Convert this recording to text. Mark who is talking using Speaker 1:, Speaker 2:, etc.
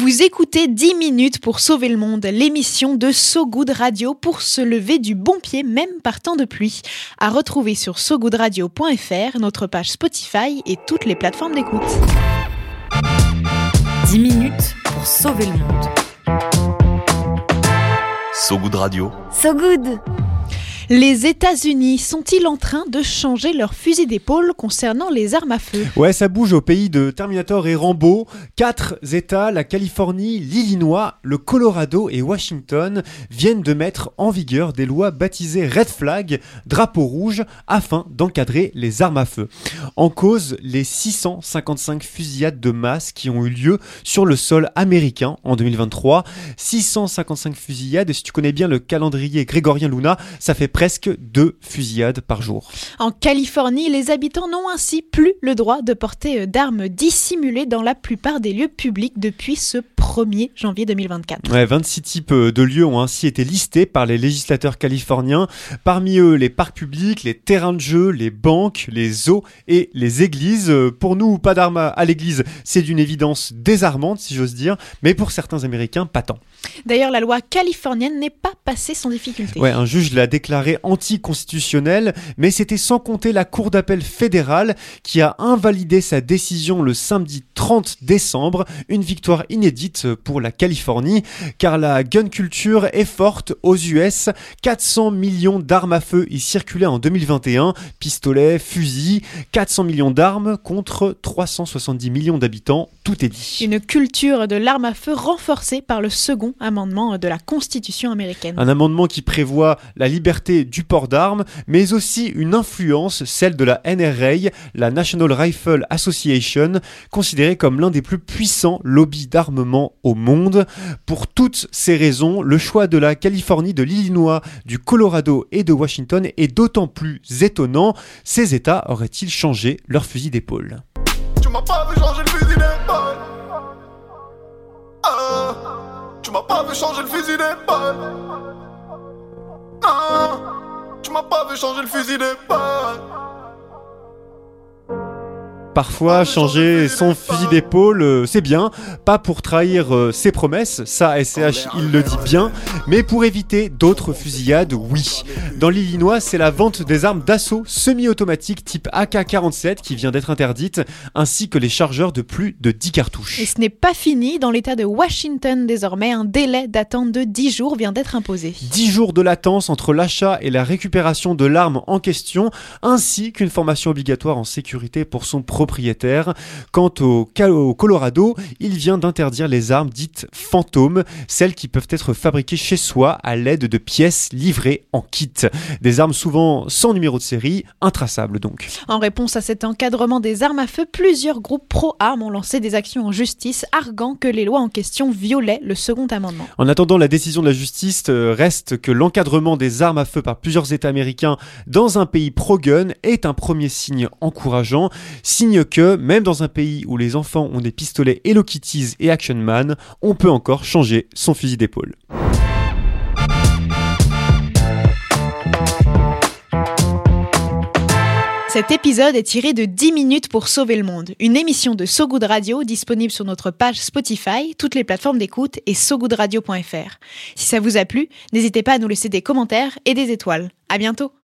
Speaker 1: Vous écoutez 10 minutes pour sauver le monde, l'émission de So Good Radio pour se lever du bon pied même par temps de pluie. À retrouver sur sogoodradio.fr, notre page Spotify et toutes les plateformes d'écoute.
Speaker 2: 10 minutes pour sauver le monde.
Speaker 3: So Good Radio.
Speaker 4: So Good
Speaker 1: Les États-Unis sont-ils en train de changer leur fusil d'épaule concernant les armes à feu?
Speaker 5: Ouais, ça bouge au pays de Terminator et Rambo. Quatre États, la Californie, l'Illinois, le Colorado et Washington, viennent de mettre en vigueur des lois baptisées Red Flag, drapeau rouge, afin d'encadrer les armes à feu. En cause, les 655 fusillades de masse qui ont eu lieu sur le sol américain en 2023. 655 fusillades, et si tu connais bien le calendrier grégorien Luna, ça fait presque deux fusillades par jour.
Speaker 1: En Californie, les habitants n'ont ainsi plus le droit de porter euh, d'armes dissimulées dans la plupart des lieux publics depuis ce 1er janvier 2024.
Speaker 5: Ouais, 26 types euh, de lieux ont ainsi été listés par les législateurs californiens. Parmi eux, les parcs publics, les terrains de jeu, les banques, les zoos et les églises. Euh, Pour nous, pas d'armes à l'église, c'est d'une évidence désarmante, si j'ose dire, mais pour certains Américains, pas tant.
Speaker 1: D'ailleurs, la loi californienne n'est pas passée sans difficulté.
Speaker 5: Ouais, un juge l'a déclaré anticonstitutionnel, mais c'était sans compter la Cour d'appel fédérale qui a invalidé sa décision le samedi 30 décembre, une victoire inédite pour la Californie, car la gun culture est forte aux US. 400 millions d'armes à feu y circulaient en 2021, pistolets, fusils, 400 millions d'armes contre 370 millions d'habitants, tout est dit.
Speaker 1: Une culture de l'arme à feu renforcée par le second amendement de la Constitution américaine.
Speaker 5: Un amendement qui prévoit la liberté du port d'armes, mais aussi une influence, celle de la NRA, la National Rifle Association, considérée comme l'un des plus puissants lobbies d'armement au monde. Pour toutes ces raisons, le choix de la Californie, de l'Illinois, du Colorado et de Washington est d'autant plus étonnant. Ces États auraient-ils changé leur fusil d'épaule?
Speaker 6: Tu m'as pas vu changer le fusil d'épaule. Ah, tu m'as pas vu changer le fusil d'épaule. Vu changer le fusil d'épaule.
Speaker 5: Parfois, changer son fusil d'épaule, euh, c'est bien, pas pour trahir euh, ses promesses, ça SCH il le dit bien, mais pour éviter d'autres fusillades, oui. Dans l'Illinois, c'est la vente des armes d'assaut semi-automatiques type AK-47 qui vient d'être interdite, ainsi que les chargeurs de plus de 10 cartouches.
Speaker 1: Et ce n'est pas fini, dans l'état de Washington désormais, un délai d'attente de 10 jours vient d'être imposé.
Speaker 5: 10 jours de latence entre l'achat et la récupération de l'arme en question, ainsi qu'une formation obligatoire en sécurité pour son propriétaire. Quant au, au Colorado, il vient d'interdire les armes dites fantômes, celles qui peuvent être fabriquées chez soi à l'aide de pièces livrées en kit. Des armes souvent sans numéro de série, intraçables donc.
Speaker 1: En réponse à cet encadrement des armes à feu, plusieurs groupes pro-armes ont lancé des actions en justice, arguant que les lois en question violaient le second amendement.
Speaker 5: En attendant la décision de la justice, euh, reste que l'encadrement des armes à feu par plusieurs États américains dans un pays pro-gun est un premier signe encourageant, que même dans un pays où les enfants ont des pistolets Hello Kitties et Action Man, on peut encore changer son fusil d'épaule.
Speaker 1: Cet épisode est tiré de 10 minutes pour sauver le monde, une émission de So Good Radio disponible sur notre page Spotify, toutes les plateformes d'écoute et sogoodradio.fr. Si ça vous a plu, n'hésitez pas à nous laisser des commentaires et des étoiles. À bientôt!